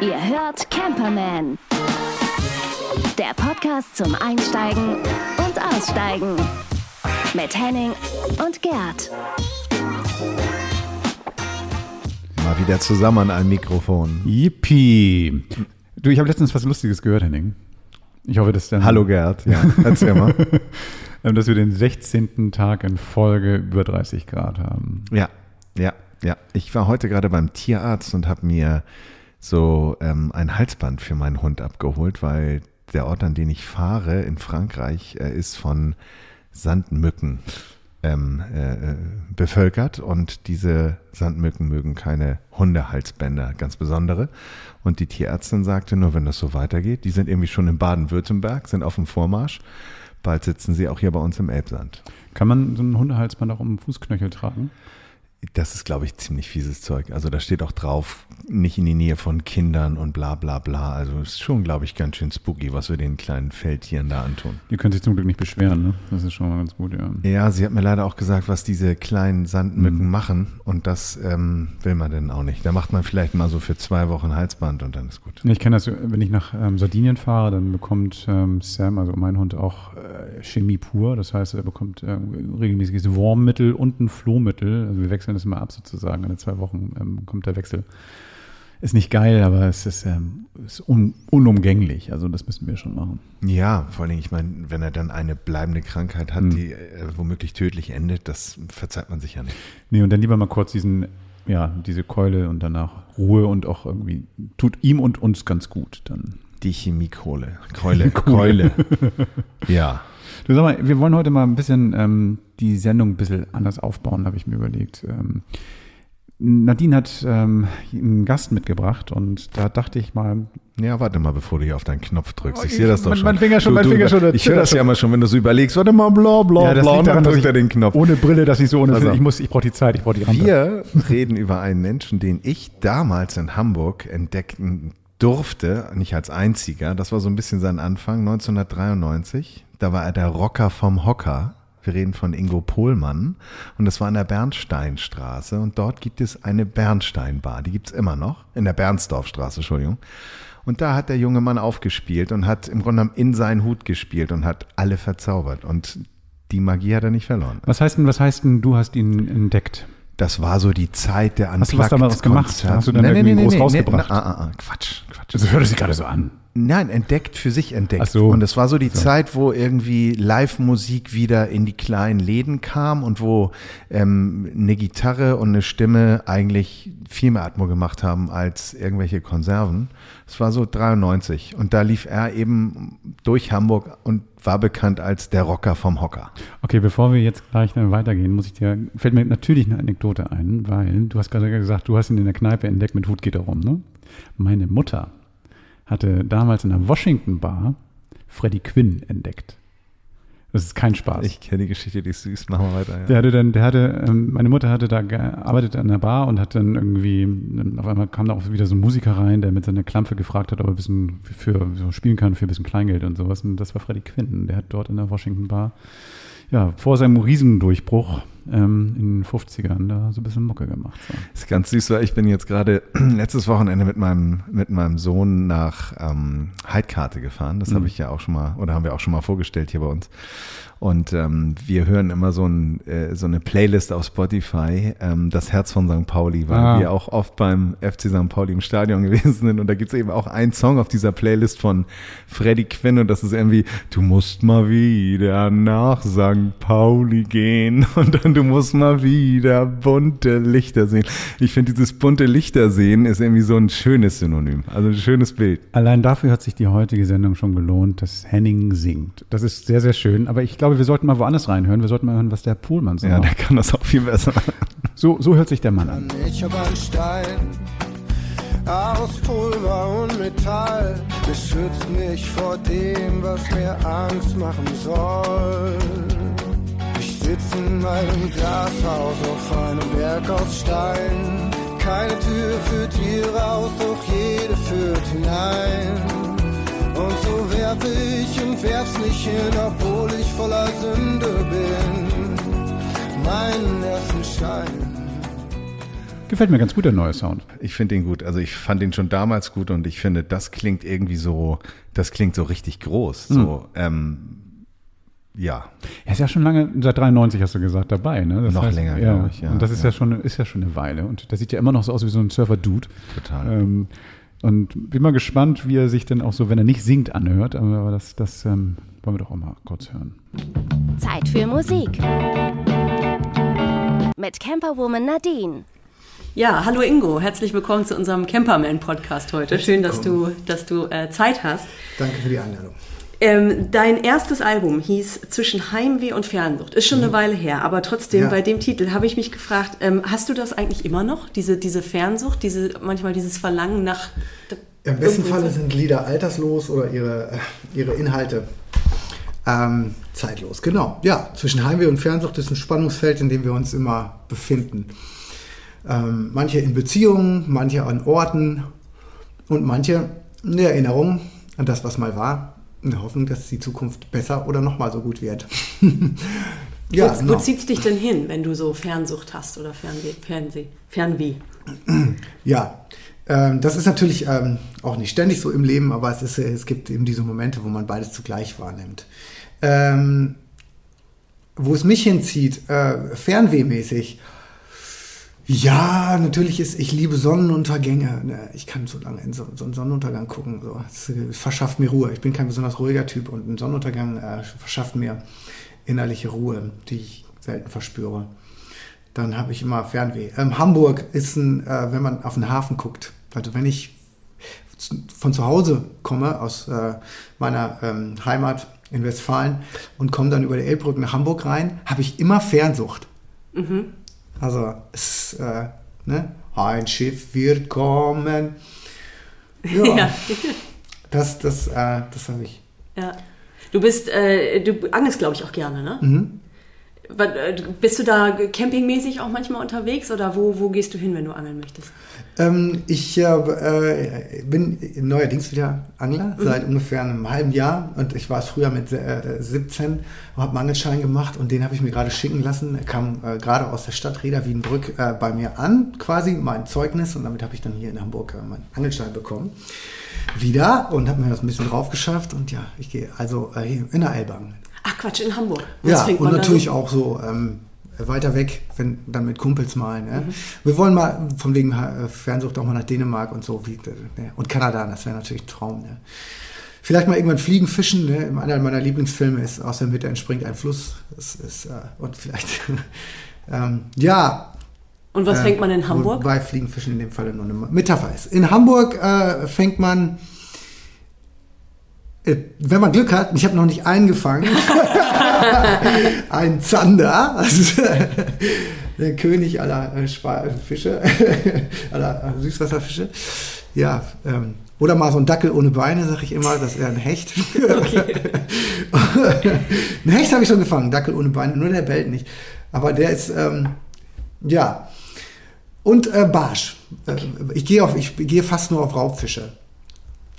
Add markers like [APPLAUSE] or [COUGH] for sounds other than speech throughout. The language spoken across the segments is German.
Ihr hört Camperman. Der Podcast zum Einsteigen und Aussteigen. Mit Henning und Gerd. Mal wieder zusammen an einem Mikrofon. Yippie. Du, ich habe letztens was Lustiges gehört, Henning. Ich hoffe, dass dann. Hallo Gerd, ja, erzähl mal. [LAUGHS] Ähm, dass wir den 16. Tag in Folge über 30 Grad haben. Ja, ja, ja. Ich war heute gerade beim Tierarzt und habe mir so ähm, ein Halsband für meinen Hund abgeholt, weil der Ort, an den ich fahre in Frankreich, äh, ist von Sandmücken ähm, äh, bevölkert und diese Sandmücken mögen keine Hundehalsbänder, ganz besondere. Und die Tierärztin sagte nur, wenn das so weitergeht, die sind irgendwie schon in Baden-Württemberg, sind auf dem Vormarsch. Bald sitzen sie auch hier bei uns im Elbsand. Kann man so ein Hundehalsband auch um den Fußknöchel tragen? Das ist, glaube ich, ziemlich fieses Zeug. Also da steht auch drauf, nicht in die Nähe von Kindern und bla bla bla. Also ist schon, glaube ich, ganz schön spooky, was wir den kleinen Feldtieren da antun. Die können sich zum Glück nicht beschweren, ne? Das ist schon mal ganz gut, ja. Ja, sie hat mir leider auch gesagt, was diese kleinen Sandmücken Mhm. machen. Und das ähm, will man denn auch nicht. Da macht man vielleicht mal so für zwei Wochen Halsband und dann ist gut. Ich kenne das, wenn ich nach ähm, Sardinien fahre, dann bekommt ähm, Sam, also mein Hund, auch äh, Chemie pur. Das heißt, er bekommt äh, regelmäßiges Wurmmittel und ein Flohmittel. Also wir wechseln das immer ab sozusagen. Alle zwei Wochen ähm, kommt der Wechsel. Ist nicht geil, aber es ist, ähm, ist un unumgänglich. Also das müssen wir schon machen. Ja, vor allem, ich meine, wenn er dann eine bleibende Krankheit hat, Mhm. die äh, womöglich tödlich endet, das verzeiht man sich ja nicht. Nee, und dann lieber mal kurz diesen, ja, diese Keule und danach Ruhe und auch irgendwie tut ihm und uns ganz gut dann. Die Chemiekohle. Keule. Keule. [LAUGHS] ja. Du sag mal, wir wollen heute mal ein bisschen ähm, die Sendung ein bisschen anders aufbauen, habe ich mir überlegt. Ähm, Nadine hat ähm, einen Gast mitgebracht und da dachte ich mal, Ja, warte mal, bevor du hier auf deinen Knopf drückst. Ich Oh, sehe das doch mein- schon. mein Finger schon, du, mein du, Finger schon, Ich höre das ja mal schon, wenn du so überlegst, warte mal, bla bla ja, das bla, und daran, dann dass drückt ich er den Knopf. ohne Brille das nicht so ohne auf. Ich muss, ich brauche die Zeit, ich brauche die Rampe. Wir reden über einen Menschen, den ich damals in Hamburg entdecken durfte, nicht als einziger. Das war so ein bisschen sein Anfang, 1993. Da war er der Rocker vom Hocker. Wir reden von Ingo Pohlmann und das war in der Bernsteinstraße und dort gibt es eine Bernsteinbar, die gibt's immer noch, in der Bernsdorfstraße, Entschuldigung. Und da hat der junge Mann aufgespielt und hat im Grunde genommen in seinen Hut gespielt und hat alle verzaubert und die Magie hat er nicht verloren. Was heißt denn, was heißt denn, du hast ihn entdeckt? Das war so die Zeit der Hast du was damals gemacht? Hast du dann irgendwie groß rausgebracht? Nee, na, ah, ah, Quatsch, Quatsch. Das hört sich gerade so an. Nein, entdeckt für sich entdeckt. Ach so. Und es war so die Zeit, wo irgendwie Live-Musik wieder in die kleinen Läden kam und wo ähm, eine Gitarre und eine Stimme eigentlich viel mehr Atmo gemacht haben als irgendwelche Konserven. Es war so 93 und da lief er eben durch Hamburg und war bekannt als der Rocker vom Hocker. Okay, bevor wir jetzt gleich dann weitergehen, muss ich dir, fällt mir natürlich eine Anekdote ein, weil du hast gerade gesagt, du hast ihn in der Kneipe entdeckt, mit Hut geht er rum, ne? Meine Mutter hatte damals in der Washington Bar Freddie Quinn entdeckt. Das ist kein Spaß. Ich kenne die Geschichte, die ist süß. Machen wir weiter. Ja. Der hatte dann, der hatte, ähm, meine Mutter hatte da gearbeitet an der Bar und hat dann irgendwie, ähm, auf einmal kam da auch wieder so ein Musiker rein, der mit seiner Klampe gefragt hat, ob er ein bisschen für, so spielen kann für ein bisschen Kleingeld und sowas. Und das war Freddie Quinn. Der hat dort in der Washington Bar, ja, vor seinem Riesendurchbruch ähm, in den 50ern da so ein bisschen Mucke gemacht. So. Das ist ganz süß, weil ich bin jetzt gerade [CLEARS THROAT] letztes Wochenende mit meinem, mit meinem Sohn nach ähm, Heidkarte gefahren. Das habe ich ja auch schon mal, oder haben wir auch schon mal vorgestellt hier bei uns. Und ähm, wir hören immer so, ein, äh, so eine Playlist auf Spotify, ähm, das Herz von St. Pauli, weil Ah. wir auch oft beim FC St. Pauli im Stadion [LAUGHS] gewesen sind. Und da gibt es eben auch einen Song auf dieser Playlist von Freddie Quinn und das ist irgendwie, du musst mal wieder nach St. Pauli gehen [LAUGHS] und dann du musst mal wieder bunte Lichter sehen. Ich finde dieses bunte Lichter sehen ist irgendwie so ein schönes Synonym, also ein schönes Bild. Allein dafür hat sich die heutige Sendung schon gelohnt, dass Henning singt. Das ist sehr, sehr schön. Aber ich glaube, wir sollten mal woanders reinhören. Wir sollten mal hören, was der Pohlmann so Ja, der macht. kann das auch viel besser. So, so hört sich der Mann an. Ich hab einen Stein aus Pulver und Metall. Beschützt mich vor dem, was mir Angst machen soll. Ich sitz in meinem Glashaus auf einem Berg aus Stein. Keine Tür führt hier raus, doch jede führt hinein. Und so werf ich und werf's nicht hin, obwohl ich voller Sünde bin. Meinen ersten Stein. Gefällt mir ganz gut, der neue Sound. Ich finde ihn gut. Also ich fand ihn schon damals gut und ich finde, das klingt irgendwie so, das klingt so richtig groß. So, ähm, ja. Er ist ja schon lange, seit 93 hast du gesagt, dabei, ne? Das Noch länger, ja, glaub ich, ja, Und das ist ja. ja. schon, ist ja schon eine Weile. Und der sieht ja immer noch so aus wie so ein Surfer-Dude. Total. Ähm, und bin mal gespannt, wie er sich denn auch so, wenn er nicht singt, anhört. Aber das, das ähm, wollen wir doch auch mal kurz hören. Zeit für Musik. Mit Camperwoman Nadine. Ja, hallo Ingo, herzlich willkommen zu unserem Camperman-Podcast heute. Schön, dass du, dass du äh, Zeit hast. Danke für die Einladung. Ähm, dein erstes Album hieß Zwischen Heimweh und Fernsucht. Ist schon eine Weile her, aber trotzdem Ja. bei dem Titel habe ich mich gefragt, ähm, hast du das eigentlich immer noch? Diese, diese Fernsucht, diese, manchmal dieses Verlangen nach. Im besten Falle sind Lieder alterslos oder ihre, äh, ihre Inhalte ähm, zeitlos. Genau, ja. Zwischen Heimweh und Fernsucht ist ein Spannungsfeld, in dem wir uns immer befinden. Ähm, manche in Beziehungen, manche an Orten und manche in der Erinnerung an das, was mal war, in der Hoffnung, dass die Zukunft besser oder nochmal so gut wird. [LAUGHS] ja, wo, genau. wo zieht's dich denn hin, wenn du so Fernsucht hast oder Fernweh? Fernseh, Fernweh? Ja, ähm, das ist natürlich ähm, auch nicht ständig so im Leben, aber es, ist, äh, es gibt eben diese Momente, wo man beides zugleich wahrnimmt. Ähm, wo es mich hinzieht, äh, fernwehmäßig. Ja, natürlich ist, ich liebe Sonnenuntergänge. Ne, Ich kann so lange in so, so einen Sonnenuntergang gucken. So. Äh, verschafft mir Ruhe. Ich bin kein besonders ruhiger Typ und ein Sonnenuntergang äh, verschafft mir innerliche Ruhe, die ich selten verspüre. Dann habe ich immer Fernweh. Ähm, Hamburg ist ein, äh, wenn man auf den Hafen guckt, also wenn ich von zu Hause komme, aus äh, meiner ähm, Heimat in Westfalen und komme dann über die Elbbrücke nach Hamburg rein, habe ich immer Fernsucht. Also es äh, ne? ein Schiff wird kommen. Ja, Ja. [LAUGHS] das, das, äh, das habe ich. Ja. Du bist, äh, du angelst, glaube ich, auch gerne, ne? Mhm. Äh, Bist du da campingmäßig auch manchmal unterwegs oder wo, wo gehst du hin, wenn du angeln möchtest? Ähm, ich äh, äh, bin neuerdings wieder Angler, seit ungefähr einem halben Jahr. Und ich war es früher mit äh, 17, habe einen Angelschein gemacht und den habe ich mir gerade schicken lassen. Er kam äh, gerade aus der Stadt Reda Wiedenbrück äh, bei mir an, quasi mein Zeugnis. Und damit habe ich dann hier in Hamburg äh, meinen Angelschein bekommen. Wieder und habe mir das ein bisschen drauf geschafft. Und ja, ich gehe also in der Elbang. Ach Quatsch, in Hamburg. Was Ja, und natürlich auch so ähm, weiter weg, wenn dann mit Kumpels mal. Ne? Mhm. Wir wollen mal von wegen äh, Fernsucht auch mal nach Dänemark und so wie, äh, ne? und Kanada, das wäre natürlich ein Traum. Ne? Vielleicht mal irgendwann fliegen, fischen. Ne? Einer meiner Lieblingsfilme ist aus der Mitte entspringt ein Fluss. Das ist äh, und vielleicht [LAUGHS] ähm, ja. Und was äh, fängt man in Hamburg? Wobei Fliegen, Fischen in dem Falle nur eine Metapher ist. In Hamburg äh, fängt man äh, wenn man Glück hat, ich habe noch nicht einen gefangen, [LAUGHS] ein Zander, also der König aller äh, Spa- Fische, [LAUGHS] aller äh, Süßwasserfische. Ja, ähm, oder mal so ein Dackel ohne Beine, sag ich immer, das ist eher ein Hecht. [LAUGHS] ein Hecht habe ich schon gefangen, Dackel ohne Beine, nur der bellt nicht. Aber der ist, ähm, ja. Und äh, Barsch. Äh, ich gehe gehe fast nur auf Raubfische.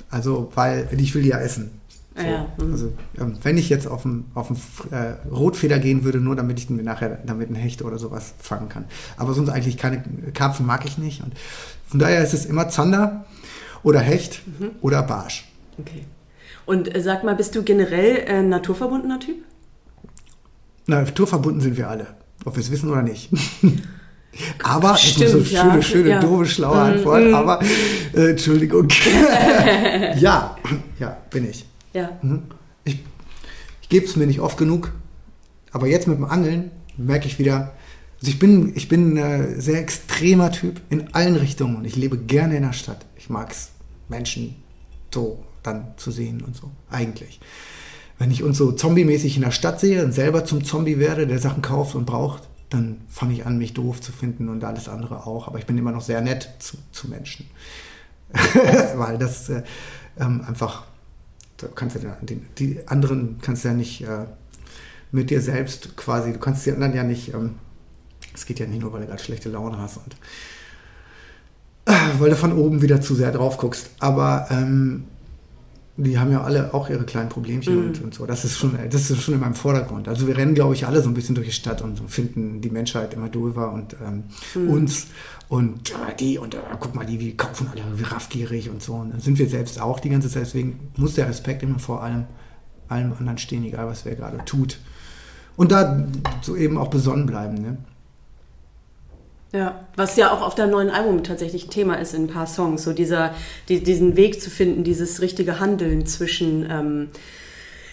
Also, weil ich will die ja essen. So. Ja, mhm. Also, ähm, wenn ich jetzt auf einen auf äh, Rotfeder gehen würde, nur damit ich mir nachher damit einen Hecht oder sowas fangen kann. Aber sonst eigentlich keine Karpfen mag ich nicht. Und von daher ist es immer Zander oder Hecht Mhm. oder Barsch. Okay. Und äh, sag mal, bist du generell äh, ein naturverbundener Typ? Na, naturverbunden sind wir alle, ob wir es wissen oder nicht. [LAUGHS] aber, ist so Stimmt, schöne, ja. schöne, Ja. doofe, schlaue Mm, Antwort, mm. aber äh, Entschuldigung. [LAUGHS] [LAUGHS] ja, ja, bin ich. Ja. Mhm. Ich, ich gebe es mir nicht oft genug, aber jetzt mit dem Angeln merke ich wieder, also ich bin, ich bin ein sehr extremer Typ in allen Richtungen und ich lebe gerne in der Stadt. Ich mag es, Menschen so dann zu sehen und so, eigentlich. Wenn ich uns so zombie-mäßig in der Stadt sehe und selber zum Zombie werde, der Sachen kauft und braucht, dann fange ich an, mich doof zu finden und alles andere auch. Aber ich bin immer noch sehr nett zu, zu Menschen. [LAUGHS] Weil das äh, ähm, einfach, da kannst du ja, die, die anderen kannst du ja nicht äh, mit dir selbst quasi, du kannst die anderen ja nicht, ähm, es geht ja nicht nur, weil du gerade schlechte Laune hast und äh, weil du von oben wieder zu sehr drauf guckst. Aber ähm, die haben ja alle auch ihre kleinen Problemchen Mhm. und, und so. Das ist schon, das ist schon in meinem Vordergrund. Also wir rennen, glaube ich, alle so ein bisschen durch die Stadt und finden die Menschheit immer doofer und ähm, Mhm. uns und äh, die und äh, guck mal, die, die kaufen alle wie raffgierig und so. Und dann sind wir selbst auch die ganze Zeit. Deswegen muss der Respekt immer vor allem, allem anderen stehen, egal was wer gerade tut. Und da so eben auch besonnen bleiben. Ne? Ja, was ja auch auf deinem neuen Album tatsächlich Thema ist in ein paar Songs, so dieser, die, diesen Weg zu finden, dieses richtige Handeln zwischen, ähm,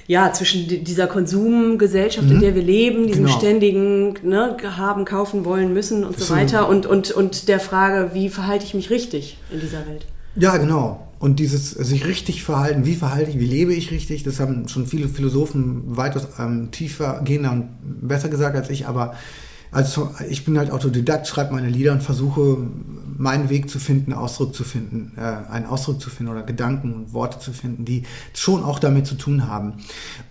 ja, zwischen di- dieser Konsumgesellschaft, in der wir leben, diesem Genau. ständigen ne, haben, kaufen wollen, müssen und so So. weiter und, und, und der Frage, wie verhalte ich mich richtig in dieser Welt? Ja, genau. Und dieses sich richtig verhalten, wie verhalte ich, wie lebe ich richtig, das haben schon viele Philosophen weitaus ähm, tiefer gehender und besser gesagt als ich, aber also ich bin halt Autodidakt, schreibe meine Lieder und versuche meinen Weg zu finden, Ausdruck zu finden, äh, einen Ausdruck zu finden oder Gedanken und Worte zu finden, die schon auch damit zu tun haben,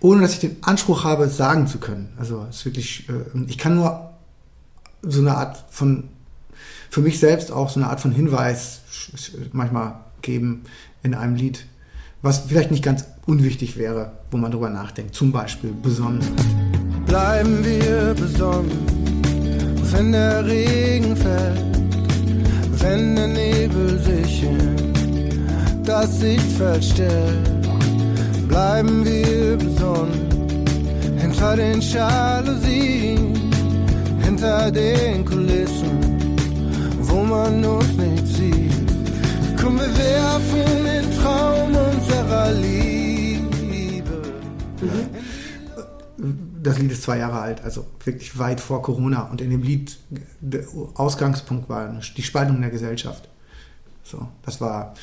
ohne dass ich den Anspruch habe, es sagen zu können. Also es ist wirklich, äh, ich kann nur so eine Art von für mich selbst auch so eine Art von Hinweis manchmal geben in einem Lied, was vielleicht nicht ganz unwichtig wäre, wo man drüber nachdenkt. Zum Beispiel besonnen. bleiben wir besonnen, wenn der Regen fällt, wenn der Nebel sich in das Sichtfeld stellt, bleiben wir besonnen, hinter den Jalousien, hinter den Kulissen, wo man uns nicht sieht. Komm, wir werfen den Traum unserer Liebe. Das Lied ist zwei Jahre alt, also wirklich weit vor Corona. Und in dem Lied, der Ausgangspunkt war die Spaltung der Gesellschaft. So, das war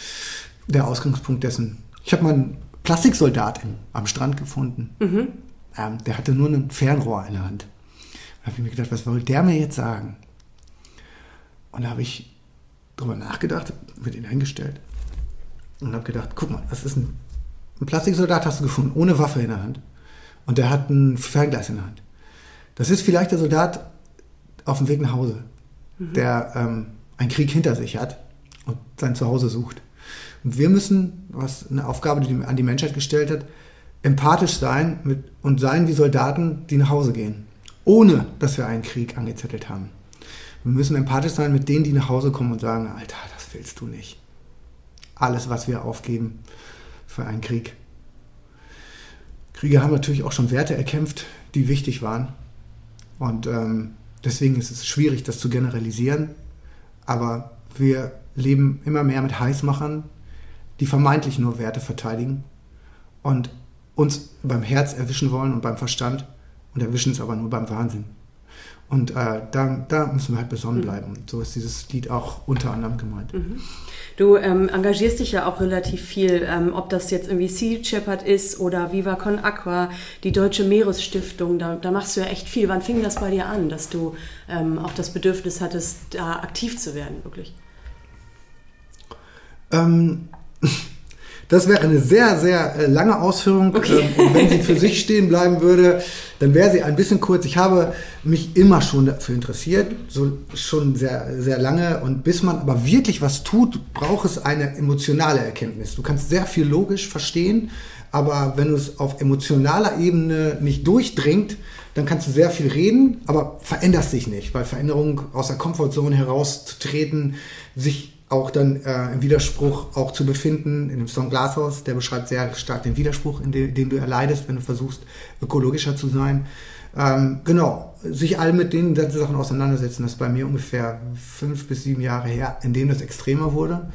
der Ausgangspunkt dessen. Ich habe mal einen Plastiksoldat im- am Strand gefunden. Ähm, der hatte nur ein Fernrohr in der Hand. Da habe ich mir gedacht, was wollte der mir jetzt sagen? Und da habe ich drüber nachgedacht, mit ihn eingestellt und habe gedacht, guck mal, das ist ein, ein Plastiksoldat hast du gefunden, ohne Waffe in der Hand. Und der hat ein Fernglas in der Hand. Das ist vielleicht der Soldat auf dem Weg nach Hause, der ähm, einen Krieg hinter sich hat und sein Zuhause sucht. Und wir müssen, was eine Aufgabe, die an die Menschheit gestellt hat, empathisch sein mit, und sein wie Soldaten, die nach Hause gehen, ohne dass wir einen Krieg angezettelt haben. Wir müssen empathisch sein mit denen, die nach Hause kommen und sagen, Alter, das willst du nicht. Alles, was wir aufgeben für einen Krieg. Kriege haben natürlich auch schon Werte erkämpft, die wichtig waren. Und ähm, deswegen ist es schwierig, das zu generalisieren. Aber wir leben immer mehr mit Heißmachern, die vermeintlich nur Werte verteidigen und uns beim Herz erwischen wollen und beim Verstand und erwischen es aber nur beim Wahnsinn. Und äh, da, da müssen wir halt besonnen bleiben. So ist dieses Lied auch unter anderem gemeint. Du ähm, engagierst dich ja auch relativ viel, ähm, ob das jetzt irgendwie Sea Shepherd ist oder Viva Con Aqua, die Deutsche Meeresstiftung, da, da machst du ja echt viel. Wann fing das bei dir an, dass du ähm, auch das Bedürfnis hattest, da aktiv zu werden, wirklich? Ähm, [LAUGHS] das wäre eine sehr, sehr äh, lange Ausführung. Okay. Ähm, und wenn sie für [LAUGHS] sich stehen bleiben würde, dann wäre sie ein bisschen kurz. Ich habe mich immer schon dafür interessiert, so schon sehr, sehr lange. Und bis man aber wirklich was tut, braucht es eine emotionale Erkenntnis. Du kannst sehr viel logisch verstehen, aber wenn du es auf emotionaler Ebene nicht durchdringt, dann kannst du sehr viel reden, aber veränderst dich nicht, weil Veränderung aus der Komfortzone herauszutreten, sich auch dann äh, im Widerspruch auch zu befinden. In dem Song Glashaus, der beschreibt sehr stark den Widerspruch, in dem, den du erleidest, wenn du versuchst, ökologischer zu sein. Ähm, genau, sich all mit den Sachen auseinandersetzen. Das ist bei mir ungefähr fünf bis sieben Jahre her, in dem das extremer wurde.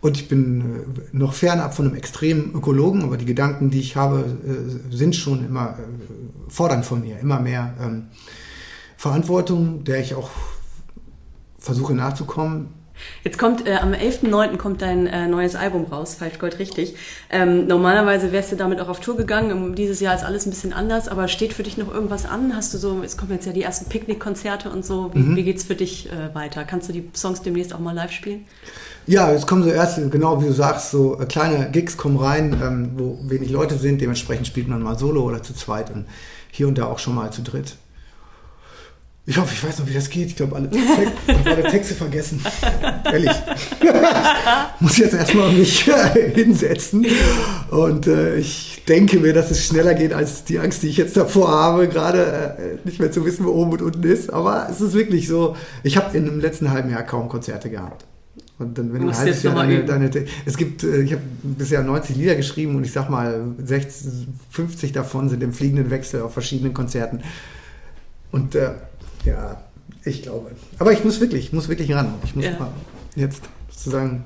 Und ich bin äh, noch fernab von einem extremen Ökologen, aber die Gedanken, die ich habe, äh, sind schon immer, äh, fordern von mir immer mehr ähm, Verantwortung, der ich auch versuche nachzukommen. Jetzt kommt, äh, am 11.09. kommt dein äh, neues Album raus, Falschgold richtig. Ähm, normalerweise wärst du damit auch auf Tour gegangen. Um, dieses Jahr ist alles ein bisschen anders, aber steht für dich noch irgendwas an? Hast du so, es kommen jetzt ja die ersten Picknickkonzerte und so. Wie, wie geht's für dich äh, weiter? Kannst du die Songs demnächst auch mal live spielen? Ja, es kommen so erste, genau wie du sagst, so äh, kleine Gigs kommen rein, ähm, wo wenig Leute sind. Dementsprechend spielt man mal solo oder zu zweit und hier und da auch schon mal zu dritt. Ich hoffe, ich weiß noch, wie das geht. Ich glaube, alle, [LAUGHS] alle Texte vergessen. Ehrlich. [LAUGHS] Muss jetzt erstmal mich [LAUGHS] hinsetzen. Und äh, ich denke mir, dass es schneller geht als die Angst, die ich jetzt davor habe, gerade äh, nicht mehr zu wissen, wo oben und unten ist. Aber es ist wirklich so. Ich habe in dem letzten halben Jahr kaum Konzerte gehabt. Und dann, wenn du ein halbes Jahr deine, deine, es gibt, äh, ich habe bisher 90 Lieder geschrieben und ich sag mal, 60, 50 davon sind im fliegenden Wechsel auf verschiedenen Konzerten. Und äh, ja, ich glaube. Aber ich muss wirklich, ich muss wirklich ran. Ich muss ja. jetzt sozusagen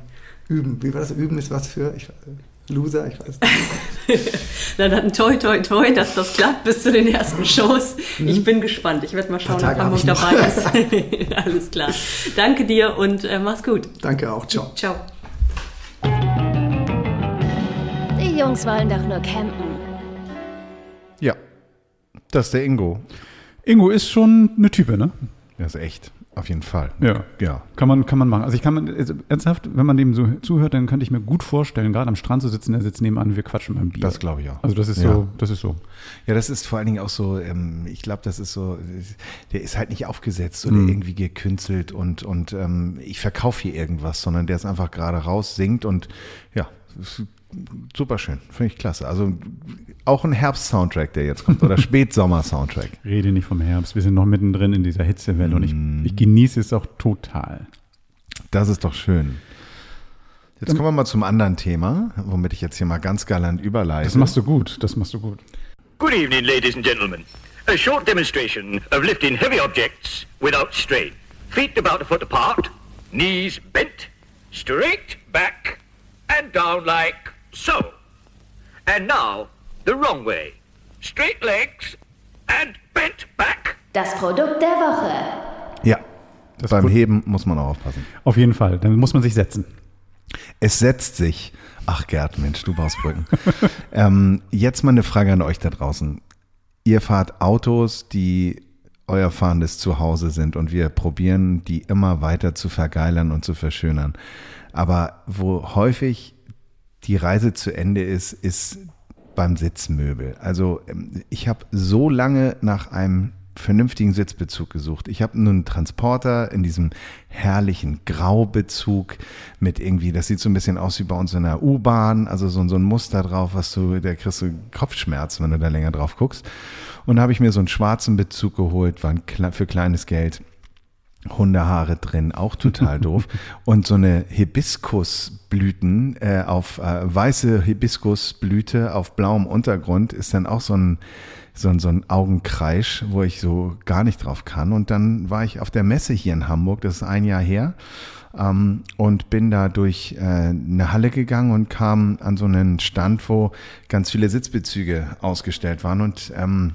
üben. Wie war das? Üben ist was für ich, Loser, ich weiß nicht. [LAUGHS] Na dann toi toi toi, dass das klappt bis zu den ersten Shows. Mhm. Ich bin gespannt. Ich werde mal schauen, ob Hamburg dabei ist. [LAUGHS] [LAUGHS] Alles klar. Danke dir und äh, mach's gut. Danke auch. Ciao. Ciao. Die Jungs wollen doch nur campen. Ja, das ist der Ingo. Ingo ist schon eine Type, ne? Das ist echt. Auf jeden Fall. Ja. ja. Kann man, kann man machen. Also ich kann man, also ernsthaft, wenn man dem so zuhört, dann könnte ich mir gut vorstellen, gerade am Strand zu sitzen, der sitzt nebenan, wir quatschen beim Bier. Das glaube ich auch. Also das ist ja. so, das ist so. Ja, das ist vor allen Dingen auch so, ähm, ich glaube, das ist so, der ist halt nicht aufgesetzt oder mhm. irgendwie gekünstelt und, und ähm, ich verkaufe hier irgendwas, sondern der ist einfach gerade raus, singt und ja, super schön. Finde ich klasse. Also auch ein Herbst-Soundtrack, der jetzt kommt, oder [LAUGHS] Spätsommer-Soundtrack. Rede nicht vom Herbst. Wir sind noch mittendrin in dieser Hitzewelle mm. und ich, mm. ich genieße es auch total. Das ist doch schön. Jetzt kommen wir mal zum anderen Thema, womit ich jetzt hier mal ganz galant überleite. Das machst du gut, das machst du gut. Good evening, ladies and gentlemen. A short demonstration of lifting heavy objects without strain. Feet about a foot apart, knees bent, straight back and down like so. And now the wrong way. Straight legs and bent back. Das Produkt der Woche. Ja, das beim Heben muss man auch aufpassen. Auf jeden Fall, dann muss man sich setzen. Es setzt sich. Ach Gerd, Mensch, du baust Brücken. [LAUGHS] ähm, jetzt mal eine Frage an euch da draußen. Ihr fahrt Autos, die euer fahrendes Zuhause sind und wir probieren, die immer weiter zu vergeilern und zu verschönern. Aber wo häufig die Reise zu Ende ist, ist beim Sitzmöbel. Also ähm, ich habe so lange nach einem vernünftigen Sitzbezug gesucht. Ich habe nun einen Transporter in diesem herrlichen Graubezug mit irgendwie, das sieht so ein bisschen aus wie bei uns in der U-Bahn, also so, so ein Muster drauf, was du, da kriegst du Kopfschmerzen, wenn du da länger drauf guckst. Und da habe ich mir so einen schwarzen Bezug geholt, war ein, für kleines Geld. Hundehaare drin, auch total [LAUGHS] doof. Und so eine Hibiskusblüten äh, auf äh, weiße Hibiskusblüte auf blauem Untergrund ist dann auch so ein, so ein, so ein Augenkreisch, wo ich so gar nicht drauf kann. Und dann war ich auf der Messe hier in Hamburg, das ist ein Jahr her, ähm, und bin da durch äh, eine Halle gegangen und kam an so einen Stand, wo ganz viele Sitzbezüge ausgestellt waren und ähm,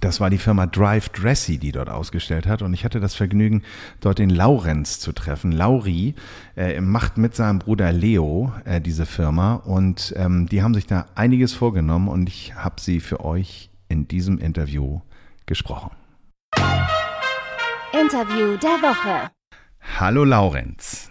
das war die Firma Drive Dressy, die dort ausgestellt hat. Und ich hatte das Vergnügen, dort den Laurenz zu treffen. Lauri äh, macht mit seinem Bruder Leo äh, diese Firma. Und ähm, die haben sich da einiges vorgenommen. Und ich habe sie für euch in diesem Interview gesprochen. Interview der Woche. Hallo Laurenz.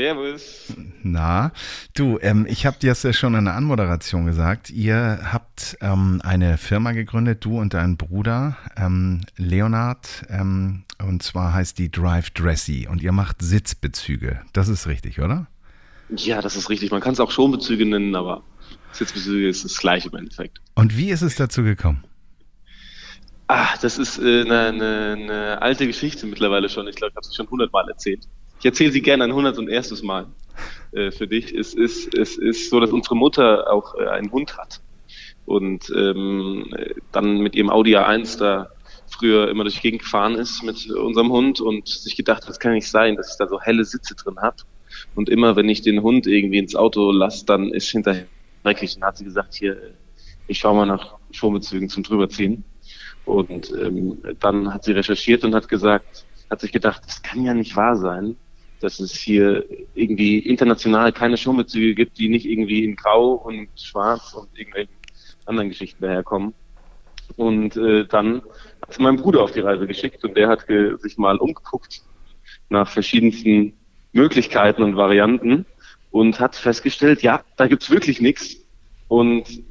Servus. Na, du, ähm, ich habe dir das ja schon in der Anmoderation gesagt. Ihr habt ähm, eine Firma gegründet, du und dein Bruder ähm, Leonard, ähm, und zwar heißt die Drive Dressy und ihr macht Sitzbezüge. Das ist richtig, oder? Ja, das ist richtig. Man kann es auch Schonbezüge nennen, aber Sitzbezüge ist das gleiche im Endeffekt. Und wie ist es dazu gekommen? Ah, das ist eine äh, ne, ne alte Geschichte mittlerweile schon. Ich glaube, ich habe es schon hundertmal erzählt. Ich erzähle sie gerne ein hundertunderstes Mal äh, für dich. Es ist, es ist so, dass unsere Mutter auch äh, einen Hund hat und ähm, dann mit ihrem Audi A1 da früher immer durch die Gegend gefahren ist mit unserem Hund und sich gedacht, das kann nicht sein, dass ich da so helle Sitze drin habe. Und immer, wenn ich den Hund irgendwie ins Auto lasse, dann ist hinterher dreckig. Und hat sie gesagt, hier, ich schaue mal nach Schonbezügen zum drüberziehen. Und ähm, dann hat sie recherchiert und hat gesagt, hat sich gedacht, das kann ja nicht wahr sein, dass es hier irgendwie international keine Schonbezüge gibt, die nicht irgendwie in Grau und Schwarz und irgendwelchen anderen Geschichten daherkommen. Und äh, dann hat sie meinen Bruder auf die Reise geschickt und der hat sich mal umgeguckt nach verschiedensten Möglichkeiten und Varianten und hat festgestellt, ja, da gibt's wirklich nichts. Und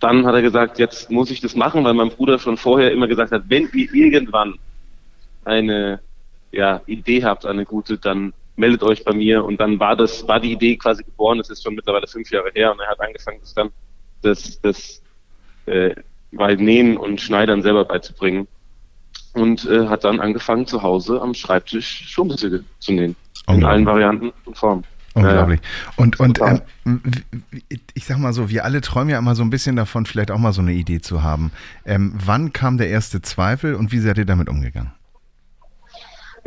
dann hat er gesagt, jetzt muss ich das machen, weil mein Bruder schon vorher immer gesagt hat, wenn wir irgendwann eine ja, Idee habt, eine gute, dann meldet euch bei mir. Und dann war das, war die Idee quasi geboren. Das ist schon mittlerweile fünf Jahre her. Und er hat angefangen, das dann, das, das, äh, bei Nähen und Schneidern selber beizubringen. Und äh, hat dann angefangen, zu Hause am Schreibtisch Schonbezüge zu nähen. In allen Varianten und Formen. Unglaublich. Und, und ähm, ich sag mal so, wir alle träumen ja immer so ein bisschen davon, vielleicht auch mal so eine Idee zu haben. Ähm, wann kam der erste Zweifel und wie seid ihr damit umgegangen?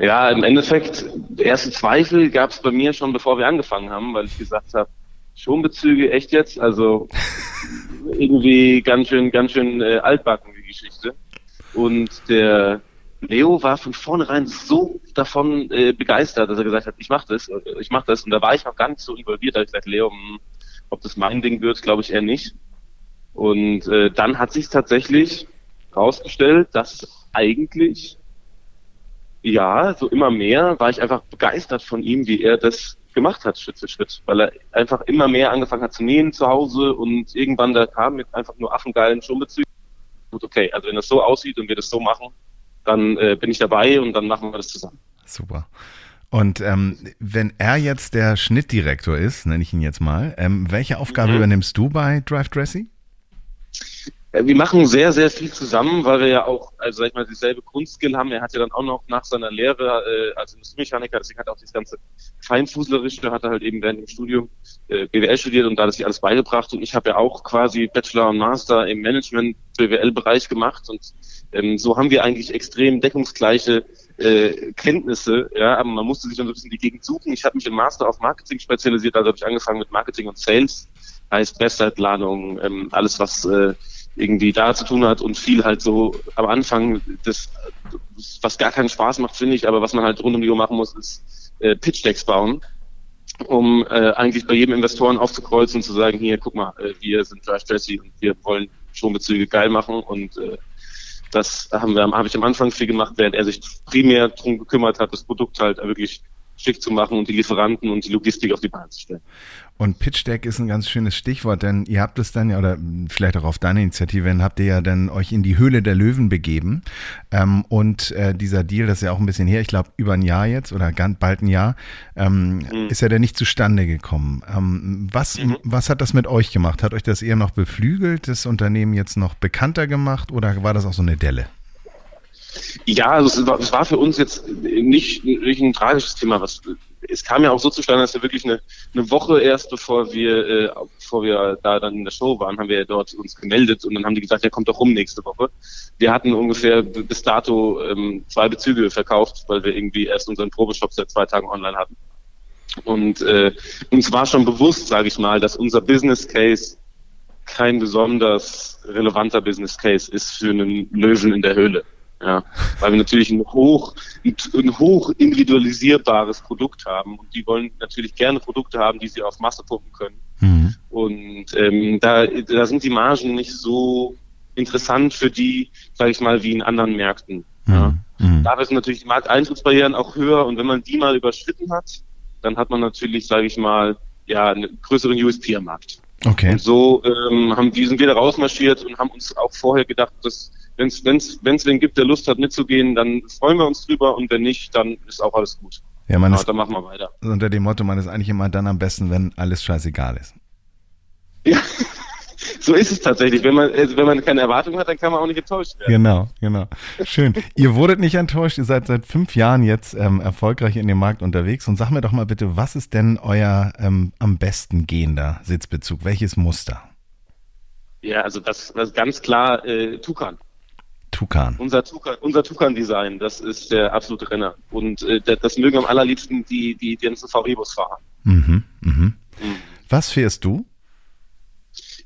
Ja, im Endeffekt, erste Zweifel gab es bei mir schon, bevor wir angefangen haben, weil ich gesagt habe, Schonbezüge, echt jetzt? Also [LAUGHS] irgendwie ganz schön, ganz schön äh, altbacken die Geschichte. Und der Leo war von vornherein so davon äh, begeistert, dass er gesagt hat, ich mach das, äh, ich mach das. Und da war ich noch gar nicht so involviert, hab ich gesagt, Leo, hm, ob das mein Ding wird, glaube ich eher nicht. Und äh, dann hat sich tatsächlich rausgestellt, dass eigentlich ja, so immer mehr war ich einfach begeistert von ihm, wie er das gemacht hat, Schritt für Schritt, weil er einfach immer mehr angefangen hat zu nähen zu Hause und irgendwann da kam mit einfach nur affengeilen Schonbezügen. Gut, okay, also wenn das so aussieht und wir das so machen, dann äh, bin ich dabei und dann machen wir das zusammen. Super. Und ähm, wenn er jetzt der Schnittdirektor ist, nenne ich ihn jetzt mal, ähm, welche Aufgabe Mhm. übernimmst du bei Drive Dressy? Äh, Wir machen sehr, sehr viel zusammen, weil wir ja auch, also sag ich mal, dieselbe Grundskill haben. Er hat ja dann auch noch nach seiner Lehre äh, als Industriemechaniker, deswegen hat er auch dieses ganze Feinfußlerische, hat er halt eben während dem Studium äh, BWL studiert und da hat sich alles beigebracht. Und ich habe ja auch quasi Bachelor und Master im Management BWL-Bereich gemacht und ähm, so haben wir eigentlich extrem deckungsgleiche äh, Kenntnisse, ja, aber man musste sich dann so ein bisschen die Gegend suchen. Ich habe mich im Master auf Marketing spezialisiert, also habe ich angefangen mit Marketing und Sales, heißt Website-Planung, ähm, alles was äh, irgendwie da zu tun hat und viel halt so am Anfang das, was gar keinen Spaß macht, finde ich, aber was man halt rund um die Uhr machen muss, ist äh, Pitch-Decks bauen, um äh, eigentlich bei jedem Investoren aufzukreuzen und zu sagen, hier, guck mal, äh, wir sind Drive Jesse und wir wollen Schonbezüge geil machen und äh, das haben wir, habe ich am Anfang viel gemacht, während er sich primär darum gekümmert hat, das Produkt halt wirklich schick zu machen und die Lieferanten und die Logistik auf die Bahn zu stellen. Und Pitch Deck ist ein ganz schönes Stichwort, denn ihr habt es dann ja, oder vielleicht auch auf deine Initiative hin, habt ihr ja dann euch in die Höhle der Löwen begeben. Ähm, und äh, dieser Deal, das ist ja auch ein bisschen her, ich glaube über ein Jahr jetzt oder ganz bald ein Jahr, ähm, Mhm. ist ja dann nicht zustande gekommen. Ähm, was, was hat das mit euch gemacht? Hat euch das eher noch beflügelt, das Unternehmen jetzt noch bekannter gemacht oder war das auch so eine Delle? Ja, also es war, es war für uns jetzt nicht, nicht ein tragisches Thema. Was, es kam ja auch so zustande, dass wir wirklich eine, eine Woche erst, bevor wir, äh, bevor wir da dann in der Show waren, haben wir ja dort uns gemeldet und dann haben die gesagt, ja, kommt doch rum nächste Woche. Wir hatten ungefähr bis dato ähm, zwei Bezüge verkauft, weil wir irgendwie erst unseren Probeshop seit zwei Tagen online hatten. Und äh, uns war schon bewusst, sage ich mal, dass unser Business Case kein besonders relevanter Business Case ist für einen Löwen in der Höhle. Ja, weil wir natürlich ein hoch, ein hoch individualisierbares Produkt haben und die wollen natürlich gerne Produkte haben, die sie auf Masse pumpen können. Mhm. Und ähm, da, da sind die Margen nicht so interessant für die, sage ich mal, wie in anderen Märkten. Ja. Mhm. Da sind natürlich die Markteintrittsbarrieren auch höher und wenn man die mal überschritten hat, dann hat man natürlich, sage ich mal, ja, einen größeren USP am Markt. Okay. Und so ähm, haben die, sind wir da rausmarschiert und haben uns auch vorher gedacht, dass wenn es wenn's, wenn's wen gibt, der Lust hat mitzugehen, dann freuen wir uns drüber und wenn nicht, dann ist auch alles gut. Ja, man ist dann machen wir weiter. unter dem Motto, man ist eigentlich immer dann am besten, wenn alles scheißegal ist. Ja, [LAUGHS] so ist es tatsächlich. Wenn man, also wenn man keine Erwartung hat, dann kann man auch nicht enttäuscht werden. Genau, genau. Schön. ihr wurdet nicht enttäuscht, ihr seid seit fünf Jahren jetzt ähm, erfolgreich in dem Markt unterwegs. Und sag mir doch mal bitte, was ist denn euer ähm, am besten gehender Sitzbezug? Welches Muster? Ja, also das, das ganz klar äh, Tukan. Tukan. Unser Tukan, unser Tukan-Design, das ist der absolute Renner. Und äh, das, mögen am allerliebsten die, die, die ganzen VW-Bus-Fahrer. Mhm, mhm. Was fährst du?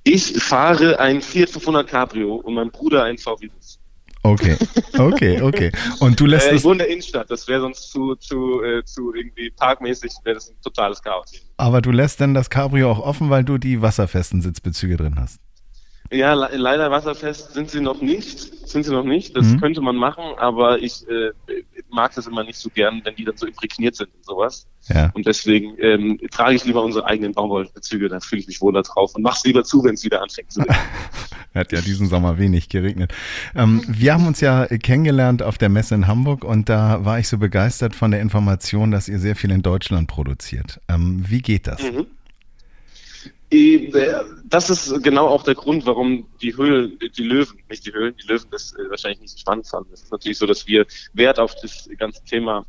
Ich fahre ein Fiat 500 Cabrio und mein Bruder ein VW-Bus. Okay, okay, okay. Und du lässt Äh, ich wohne in der Innenstadt, das wäre sonst zu, zu, äh, zu irgendwie parkmäßig, wäre das ein totales Chaos. aber du lässt dann das Cabrio auch offen, weil du die wasserfesten Sitzbezüge drin hast. Ja, le leider wasserfest sind sie noch nicht, sind sie noch nicht. Das Mhm. könnte man machen, aber ich äh, mag das immer nicht so gern, wenn die dann so imprägniert sind und sowas. Ja. Und deswegen ähm, trage ich lieber unsere eigenen Baumwollbezüge, da fühle ich mich wohler drauf und mach's lieber zu, wenn es wieder anfängt zu regnen. [LAUGHS] Hat ja diesen Sommer wenig geregnet. Ähm, wir haben uns ja kennengelernt auf der Messe in Hamburg und da war ich so begeistert von der Information, dass ihr sehr viel in Deutschland produziert. Ähm, wie geht das? Mhm. Das ist genau auch der Grund, warum die Höhlen, die Löwen, nicht die Höhlen, die Löwen das äh, wahrscheinlich nicht so spannend fanden. Es ist natürlich so, dass wir Wert auf das ganze Thema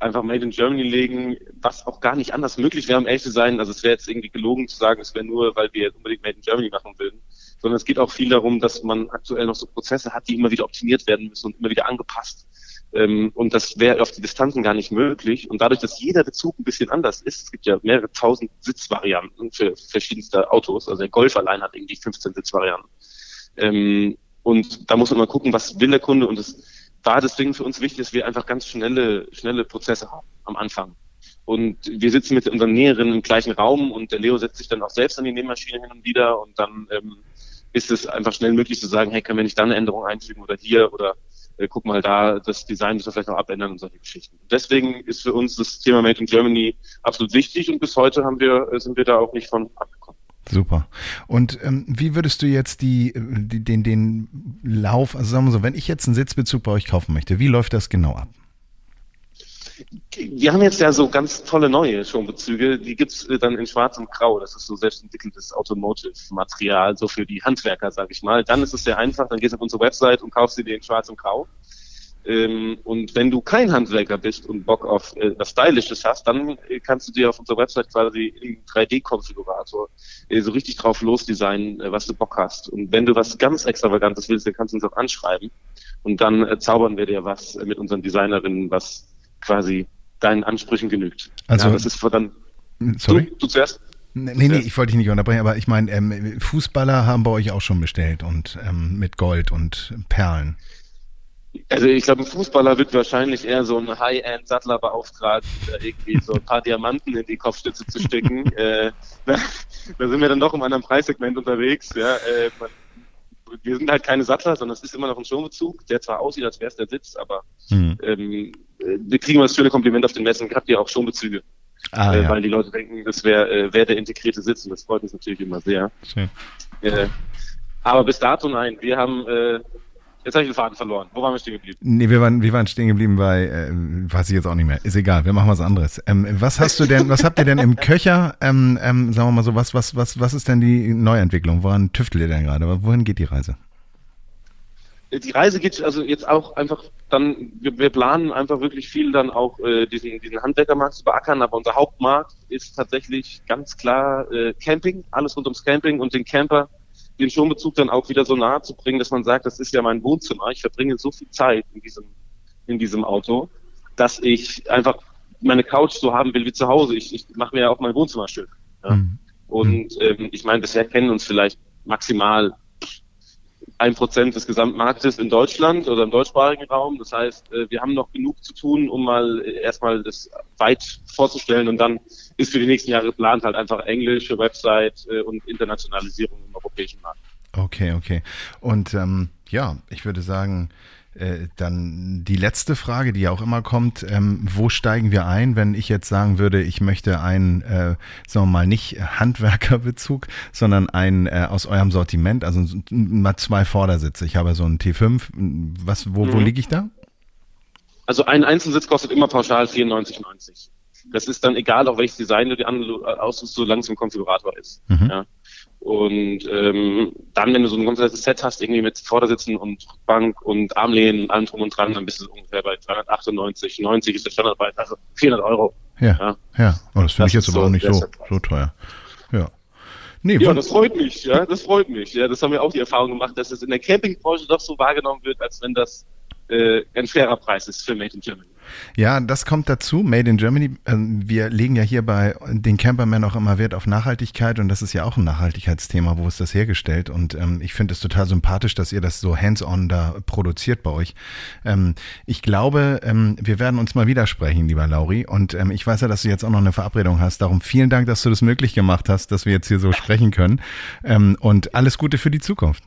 einfach Made in Germany legen, was auch gar nicht anders möglich wäre, um ehrlich zu sein. Also es wäre jetzt irgendwie gelogen zu sagen, es wäre nur, weil wir unbedingt Made in Germany machen würden, sondern es geht auch viel darum, dass man aktuell noch so Prozesse hat, die immer wieder optimiert werden müssen und immer wieder angepasst. Ähm, und das wäre auf die Distanzen gar nicht möglich. Und dadurch, dass jeder Bezug ein bisschen anders ist, es gibt ja mehrere tausend Sitzvarianten für verschiedenste Autos. Also der Golf allein hat irgendwie 15 Sitzvarianten. Ähm, und da muss man mal gucken, was will der Kunde. Und es war deswegen für uns wichtig, dass wir einfach ganz schnelle, schnelle Prozesse haben am Anfang. Und wir sitzen mit unseren Näherinnen im gleichen Raum und der Leo setzt sich dann auch selbst an die Nähmaschine hin und wieder und dann ähm, ist es einfach schnell möglich zu sagen, hey, können wir nicht da eine Änderung einfügen oder hier oder äh, guck mal da, das Design müssen wir vielleicht noch abändern und solche Geschichten. Deswegen ist für uns das Thema Made in Germany absolut wichtig und bis heute haben wir, äh, sind wir da auch nicht von abgekommen. Super. Und ähm, wie würdest du jetzt die, die, den, den Lauf, also sagen wir so, wenn ich jetzt einen Sitzbezug bei euch kaufen möchte, wie läuft das genau ab? Wir haben jetzt ja so ganz tolle neue Schonbezüge, die gibt's äh, dann in Schwarz und Grau. Das ist so selbstentwickeltes Automotive-Material, so für die Handwerker, sage ich mal. Dann ist es sehr einfach, dann gehst du auf unsere Website und kaufst sie dir in Schwarz und Grau. Ähm, und wenn du kein Handwerker bist und Bock auf äh, was Stylisches hast, dann äh, kannst du dir auf unserer Website quasi im 3D-Konfigurator äh, so richtig drauf losdesignen, äh, was du Bock hast. Und wenn du was ganz Extravagantes willst, dann kannst du uns auch anschreiben. Und dann äh, zaubern wir dir was mit unseren Designerinnen, was quasi deinen Ansprüchen genügt. Also, ja, das ist dann. Sorry? Du, du zuerst? Nee, nee, ich wollte dich nicht unterbrechen, aber ich meine, ähm, Fußballer haben bei euch auch schon bestellt und ähm, mit Gold und Perlen. Also ich glaube, ein Fußballer wird wahrscheinlich eher so ein High-End-Sattler beauftragen, da irgendwie so ein paar Diamanten in die Kopfstütze zu stecken. [LAUGHS] äh, da, da, sind wir dann doch im anderen Preissegment unterwegs. Ja, äh, man, wir sind halt keine Sattler, sondern es ist immer noch ein Schonbezug, der zwar aussieht, als wäre es der Sitz, aber mhm. ähm, wir kriegen das schöne Kompliment auf den Messen, habt ihr auch Schonbezüge. Ah, äh, ja. Weil die Leute denken, das wäre äh, wär der integrierte Sitz und das freut uns natürlich immer sehr. Schön. Äh, aber bis dato nein, wir haben äh, Jetzt habe ich den Faden verloren. Wo waren wir stehen geblieben? Nee, wir waren, wir waren stehen geblieben bei, äh, weiß ich jetzt auch nicht mehr. Ist egal, wir machen was anderes. Ähm, was hast du denn, was habt ihr denn im [LAUGHS] Köcher? Ähm, ähm, sagen wir mal so, was, was, was, was ist denn die Neuentwicklung? Woran tüftelt ihr denn gerade? Wohin geht die Reise? Die Reise geht also jetzt auch einfach dann, wir, wir planen einfach wirklich viel dann auch äh, diesen, diesen Handwerkermarkt zu beackern, aber unser Hauptmarkt ist tatsächlich ganz klar äh, Camping, alles rund ums Camping und den Camper den Schonbezug dann auch wieder so nahe zu bringen, dass man sagt, das ist ja mein Wohnzimmer. Ich verbringe so viel Zeit in diesem, in diesem Auto, dass ich einfach meine Couch so haben will wie zu Hause. Ich, ich mache mir ja auch mein Wohnzimmer schön. Ja? Mhm. Und ähm, ich meine, bisher kennen uns vielleicht maximal ein Prozent des Gesamtmarktes in Deutschland oder im deutschsprachigen Raum. Das heißt, äh, wir haben noch genug zu tun, um mal äh, erstmal das weit vorzustellen und dann ist für die nächsten Jahre geplant halt einfach englische Website äh, und Internationalisierung im europäischen Markt. Okay, okay. Und ähm, ja, ich würde sagen, äh, dann die letzte Frage, die ja auch immer kommt, ähm, wo steigen wir ein, wenn ich jetzt sagen würde, ich möchte einen, äh, sagen wir mal, nicht Handwerkerbezug, sondern einen äh, aus eurem Sortiment, also mal zwei Vordersitze. Ich habe so einen T5. Was, wo, mhm. wo liege ich da? Also ein Einzelsitz kostet immer pauschal 94,90. Das ist dann egal, auch welches Design du dir aussuchst, solange es im Konfigurator ist. Mhm. Ja. Und ähm, dann, wenn du so ein komplettes Set hast, irgendwie mit Vordersitzen und Bank und Armlehnen, allem drum und dran, dann bist du ungefähr bei 398, 90 ist der Standardpreis, also 400 Euro. Ja, ja. ja. Oh, das finde ich jetzt aber auch nicht so, so teuer. Ja. Nee, ja, das freut mich, ja, das freut mich. Ja, das haben wir auch die Erfahrung gemacht, dass es in der Campingbranche doch so wahrgenommen wird, als wenn das äh, ein fairer Preis ist für Made in Germany. Ja, das kommt dazu. Made in Germany. Ähm, wir legen ja hier bei den Campermen auch immer Wert auf Nachhaltigkeit und das ist ja auch ein Nachhaltigkeitsthema. Wo ist das hergestellt? Und ähm, ich finde es total sympathisch, dass ihr das so hands-on da produziert bei euch. Ähm, ich glaube, ähm, wir werden uns mal widersprechen, lieber Lauri. Und ähm, ich weiß ja, dass du jetzt auch noch eine Verabredung hast. Darum vielen Dank, dass du das möglich gemacht hast, dass wir jetzt hier so sprechen können. Ähm, und alles Gute für die Zukunft.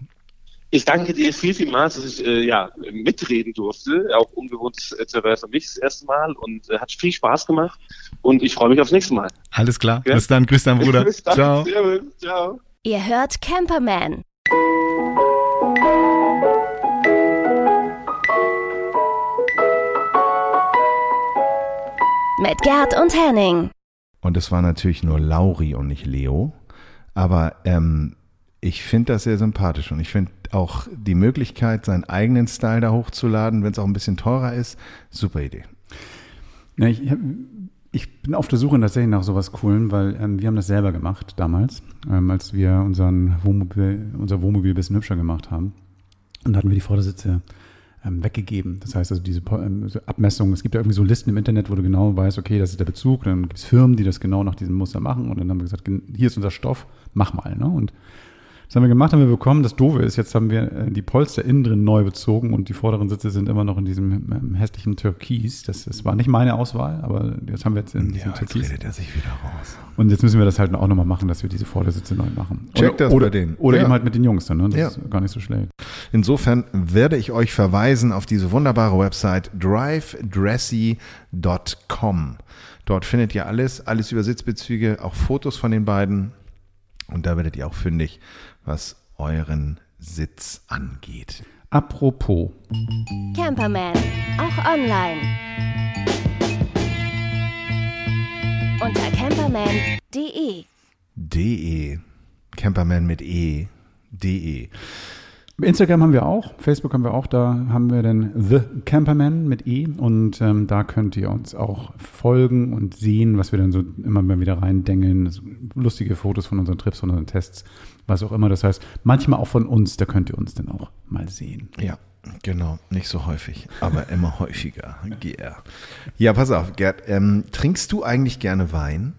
Ich danke dir viel, vielmals, dass ich äh, ja, mitreden durfte, auch ungewohnt äh, für mich das erste Mal und äh, hat viel Spaß gemacht und ich freue mich aufs nächste Mal. Alles klar, ja? bis dann, grüß dein Bruder. [LAUGHS] bis dann. Ciao. Ciao. Ihr hört Camperman. Mit Gerd und Henning. Und es war natürlich nur Lauri und nicht Leo, aber ähm, ich finde das sehr sympathisch und ich finde auch die Möglichkeit, seinen eigenen Style da hochzuladen, wenn es auch ein bisschen teurer ist, super Idee. Ja, ich, ich bin auf der Suche tatsächlich nach sowas Coolen, weil ähm, wir haben das selber gemacht damals, ähm, als wir unseren Wohnmobil, unser Wohnmobil ein bisschen hübscher gemacht haben. Und da hatten wir die Vordersitze ähm, weggegeben. Das heißt also diese ähm, Abmessungen, es gibt ja irgendwie so Listen im Internet, wo du genau weißt, okay, das ist der Bezug, dann gibt es Firmen, die das genau nach diesem Muster machen und dann haben wir gesagt, hier ist unser Stoff, mach mal. Ne? Und das haben wir gemacht, haben wir bekommen. Das Doofe ist, jetzt haben wir äh, die Polster innen drin neu bezogen und die vorderen Sitze sind immer noch in diesem ähm, hässlichen Türkis. Das, das war nicht meine Auswahl, aber das haben wir jetzt in diesem Ja, jetzt Türkis. redet er sich wieder raus. Und jetzt müssen wir das halt auch nochmal machen, dass wir diese Vordersitze neu machen. Check oder, das oder, bei denen. Oder Ja. eben halt mit den Jungs dann, ne? Das Ja. ist gar nicht so schlecht. Insofern werde ich euch verweisen auf diese wunderbare Website drivedressy.com. Dort findet ihr alles, alles über Sitzbezüge, auch Fotos von den beiden. Und da werdet ihr auch fündig, was euren Sitz angeht. Apropos, Camperman. Auch online. Unter camperman.de. De. Camperman mit E. De. Instagram haben wir auch, Facebook haben wir auch, da haben wir den The Camperman mit E und ähm, da könnt ihr uns auch folgen und sehen, was wir dann so immer mal wieder reindengeln. Also lustige Fotos von unseren Trips, von unseren Tests, was auch immer. Das heißt, manchmal auch von uns, da könnt ihr uns dann auch mal sehen. Ja, genau. Nicht so häufig, aber immer [LAUGHS] häufiger. GR. Ja, pass auf, Gerd. Ähm, trinkst du eigentlich gerne Wein?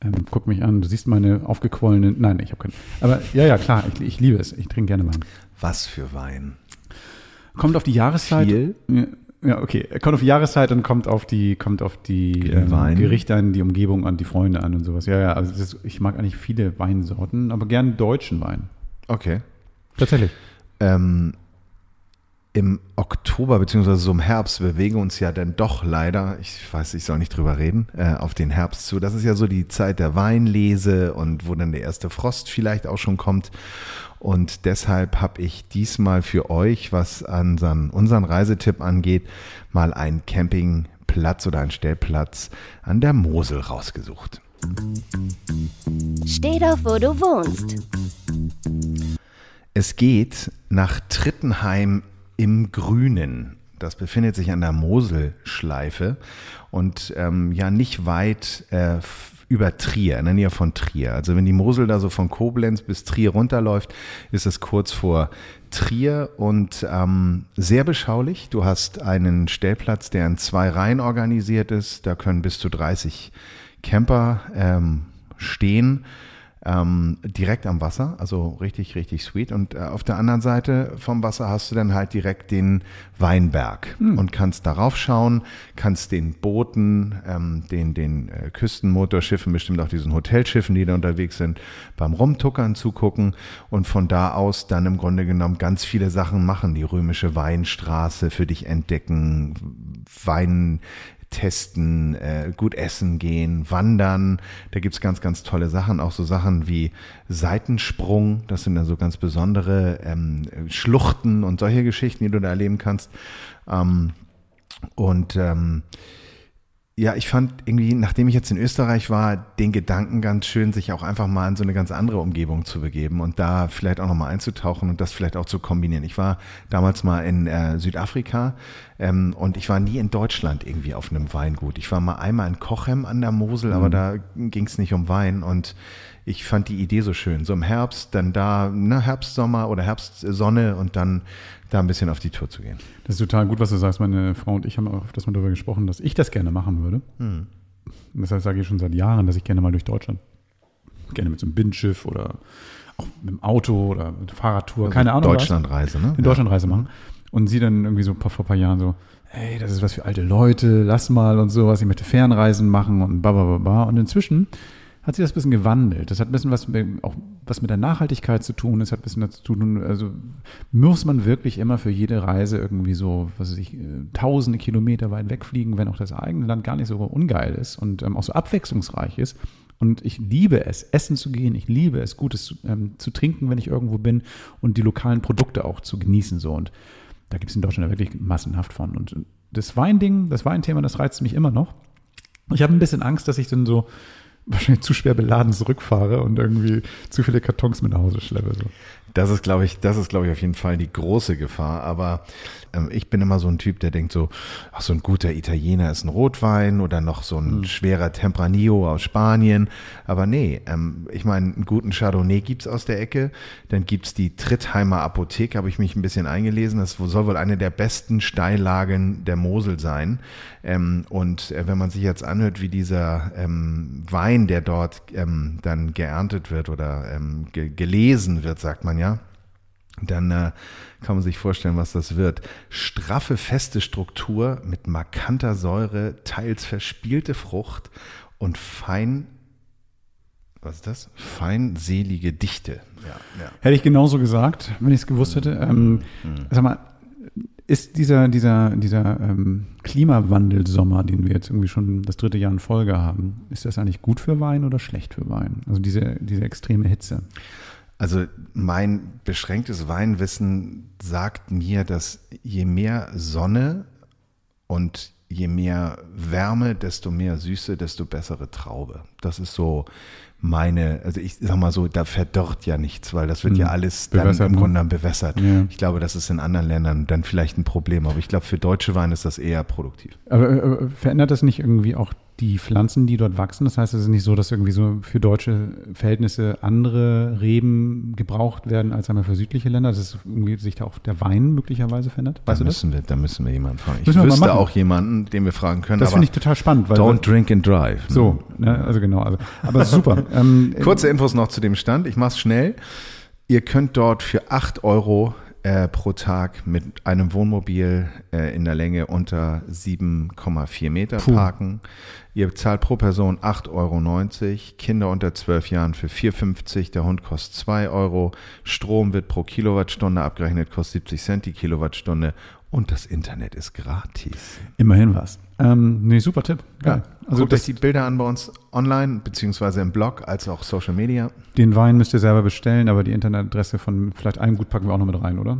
Ähm, guck mich an, du siehst meine aufgequollenen. Nein, ich habe keinen. Aber ja, ja, klar, ich, ich liebe es. Ich trinke gerne Wein. Was für Wein? Kommt auf die Jahreszeit. Viel? Ja, okay. Kommt auf die Jahreszeit und kommt auf die, kommt auf die ähm. Gerichte an, die Umgebung an, die Freunde an und sowas. Ja, ja. Also ist, ich mag eigentlich viele Weinsorten, aber gern deutschen Wein. Okay. Tatsächlich. ähm, im Oktober beziehungsweise so im Herbst bewegen uns ja dann doch leider, ich weiß, ich soll nicht drüber reden, äh, auf den Herbst zu. Das ist ja so die Zeit der Weinlese und wo dann der erste Frost vielleicht auch schon kommt. Und deshalb habe ich diesmal für euch, was unseren, unseren Reisetipp angeht, mal einen Campingplatz oder einen Stellplatz an der Mosel rausgesucht. Steh doch, wo du wohnst. Es geht nach Trittenheim im Grünen. Das befindet sich an der Moselschleife und ähm, ja nicht weit äh, über Trier, in der Nähe von Trier. Also wenn die Mosel da so von Koblenz bis Trier runterläuft, ist es kurz vor Trier und ähm, sehr beschaulich. Du hast einen Stellplatz, der in zwei Reihen organisiert ist. Da können bis zu 30 Camper ähm, stehen ähm, direkt am Wasser, also richtig, richtig sweet. Und äh, auf der anderen Seite vom Wasser hast du dann halt direkt den Weinberg und kannst darauf schauen, kannst den Booten, ähm, den, den äh, Küstenmotorschiffen, bestimmt auch diesen Hotelschiffen, die da unterwegs sind, beim Rumtuckern zugucken und von da aus dann im Grunde genommen ganz viele Sachen machen. Die römische Weinstraße für dich entdecken, Wein testen, äh, gut essen gehen, wandern. Da gibt's ganz, ganz tolle Sachen. Auch so Sachen wie Seitensprung. Das sind dann so ganz besondere ähm, Schluchten und solche Geschichten, die du da erleben kannst. Ähm, und ähm, ja, ich fand irgendwie, nachdem ich jetzt in Österreich war, den Gedanken ganz schön, sich auch einfach mal in so eine ganz andere Umgebung zu begeben und da vielleicht auch nochmal einzutauchen und das vielleicht auch zu kombinieren. Ich war damals mal in äh, Südafrika ähm, und ich war nie in Deutschland irgendwie auf einem Weingut. Ich war mal einmal in Cochem an der Mosel, aber da ging es nicht um Wein und ich fand die Idee so schön. So im Herbst, dann da, ne, Herbst, Sommer oder Herbstsonne und dann da ein bisschen auf die Tour zu gehen. Das ist total gut, was du sagst. Meine Frau und ich haben auch öfters mal darüber gesprochen, dass ich das gerne machen würde. Und deshalb sage ich schon seit Jahren, dass ich gerne mal durch Deutschland, gerne mit so einem Bindschiff oder auch mit dem Auto oder mit Fahrradtour, keine Ahnung. Deutschlandreise, ne? in Deutschlandreise machen. Und sie dann irgendwie so vor ein paar Jahren so, ey, das ist was für alte Leute, lass mal und sowas, ich möchte Fernreisen machen und ba, ba, ba, ba. Und inzwischen hat sich das ein bisschen gewandelt. Das hat ein bisschen was mit, auch was mit der Nachhaltigkeit zu tun. Es hat ein bisschen dazu zu tun, also muss man wirklich immer für jede Reise irgendwie so, was weiß ich, äh, tausende Kilometer weit wegfliegen, wenn auch das eigene Land gar nicht so ungeil ist und ähm, auch so abwechslungsreich ist. Und ich liebe es, essen zu gehen. Ich liebe es, Gutes zu, ähm, zu trinken, wenn ich irgendwo bin und die lokalen Produkte auch zu genießen. So. Und da gibt es in Deutschland wirklich massenhaft von. Und das Weinding, das Weinthema, das reizt mich immer noch. Ich habe ein bisschen Angst, dass ich dann so wahrscheinlich zu schwer beladen zurückfahre und irgendwie zu viele Kartons mit nach Hause schleppe. So. Das ist, glaube ich, das ist, glaube ich, auf jeden Fall die große Gefahr. Aber ähm, ich bin immer so ein Typ, der denkt so, ach, so ein guter Italiener ist ein Rotwein oder noch so ein Hm. schwerer Tempranillo aus Spanien. Aber nee, ähm, ich meine, einen guten Chardonnay gibt's aus der Ecke. Dann gibt's die Trittheimer Apotheke, habe ich mich ein bisschen eingelesen. Das soll wohl eine der besten Steillagen der Mosel sein. Ähm, und äh, wenn man sich jetzt anhört, wie dieser ähm, Wein, der dort ähm, dann geerntet wird oder ähm, ge gelesen wird, sagt man ja, dann äh, kann man sich vorstellen, was das wird. Straffe, feste Struktur mit markanter Säure, teils verspielte Frucht und fein, was ist das? Feinselige Dichte. Ja, ja. Hätte ich genauso gesagt, wenn ich es gewusst hätte. Ähm, Sag mal, ist dieser, dieser, dieser ähm, Klimawandelsommer, den wir jetzt irgendwie schon das dritte Jahr in Folge haben, ist das eigentlich gut für Wein oder schlecht für Wein? Also diese, diese extreme Hitze. Also mein beschränktes Weinwissen sagt mir, dass je mehr Sonne und je mehr Wärme, desto mehr Süße, desto bessere Traube. Das ist so meine, also ich sag mal so, da verdorrt ja nichts, weil das wird Hm. ja alles dann Bewässert, im ne? Grunde genommen bewässert. Ja. Ich glaube, das ist in anderen Ländern dann vielleicht ein Problem, aber ich glaube, für deutsche Weine ist das eher produktiv. Aber äh, verändert das nicht irgendwie auch die Pflanzen, die dort wachsen? Das heißt, es ist nicht so, dass irgendwie so für deutsche Verhältnisse andere Reben gebraucht werden als einmal für südliche Länder, dass es irgendwie sich da auch der Wein möglicherweise verändert? Da Weißt das? müssen wir, da müssen wir jemanden fragen. Ich Müssen wüsste auch jemanden, den wir fragen können. Das finde ich total spannend. Weil don't drink and drive. ne? So, ne, also genau. Also, aber super. [LAUGHS] ähm, Kurze Infos noch zu dem Stand. Ich mach's schnell. Ihr könnt dort für 8 Euro äh, pro Tag mit einem Wohnmobil äh, in der Länge unter 7,4 Meter Puh. parken. Ihr zahlt pro Person 8,90 Euro. Kinder unter 12 Jahren für 4,50. Der Hund kostet 2 Euro. Strom wird pro Kilowattstunde abgerechnet, kostet 70 Cent die Kilowattstunde. Und das Internet ist gratis. immerhin was. Ähm, nee, super Tipp. Geil. Also Guckt euch das, die Bilder an bei uns online, beziehungsweise im Blog, als auch Social Media. den Wein müsst ihr selber bestellen, aber die Internetadresse von vielleicht einem Gut packen wir auch noch mit rein, oder?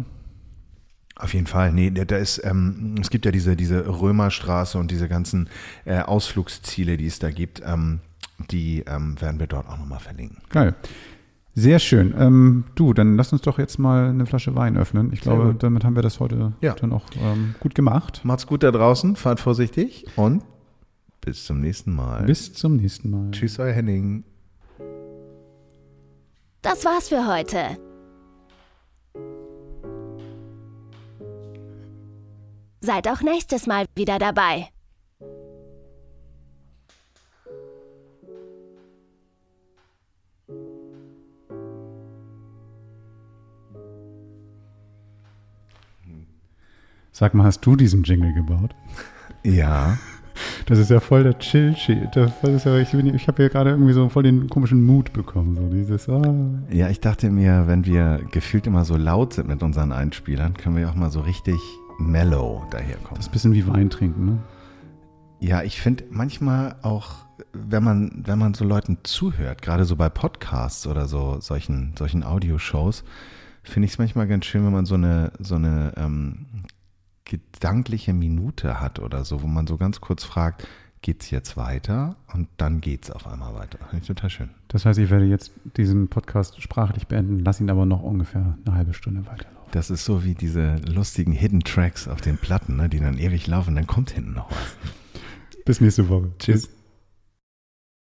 Auf jeden Fall. Nee, da da ist, ähm, es gibt ja diese, diese Römerstraße und diese ganzen äh, Ausflugsziele, die es da gibt. Ähm, die ähm, werden wir dort auch nochmal verlinken. Geil. Sehr schön. Ähm, du, dann lass uns doch jetzt mal eine Flasche Wein öffnen. Ich glaube, gut. damit haben wir das heute Ja. dann auch ähm, gut gemacht. Macht's gut da draußen, fahrt vorsichtig und bis zum nächsten Mal. Bis zum nächsten Mal. Tschüss, euer Henning. Das war's für heute. Seid auch nächstes Mal wieder dabei. Sag mal, hast du diesen Jingle gebaut? Ja. Das ist ja voll der chill shit Das ist ja, ich bin- ich habe ja gerade irgendwie so voll den komischen Mut bekommen. So dieses, ah. Ja, ich dachte mir, wenn wir gefühlt immer so laut sind mit unseren Einspielern, können wir auch mal so richtig mellow daherkommen. Das ist ein bisschen wie Wein trinken, ne? Ja, ich finde manchmal auch, wenn man, wenn man so Leuten zuhört, gerade so bei Podcasts oder so solchen, solchen Audioshows, finde ich es manchmal ganz schön, wenn man so eine, so eine ähm, gedankliche Minute hat oder so, wo man so ganz kurz fragt, geht's jetzt weiter? Und dann geht's auf einmal weiter. Finde ich total schön. Das heißt, ich werde jetzt diesen Podcast sprachlich beenden, lass ihn aber noch ungefähr eine halbe Stunde weiterlaufen. Das ist so wie diese lustigen Hidden Tracks auf den Platten, ne, die dann ewig laufen, dann kommt hinten noch was. Bis nächste Woche. Tschüss.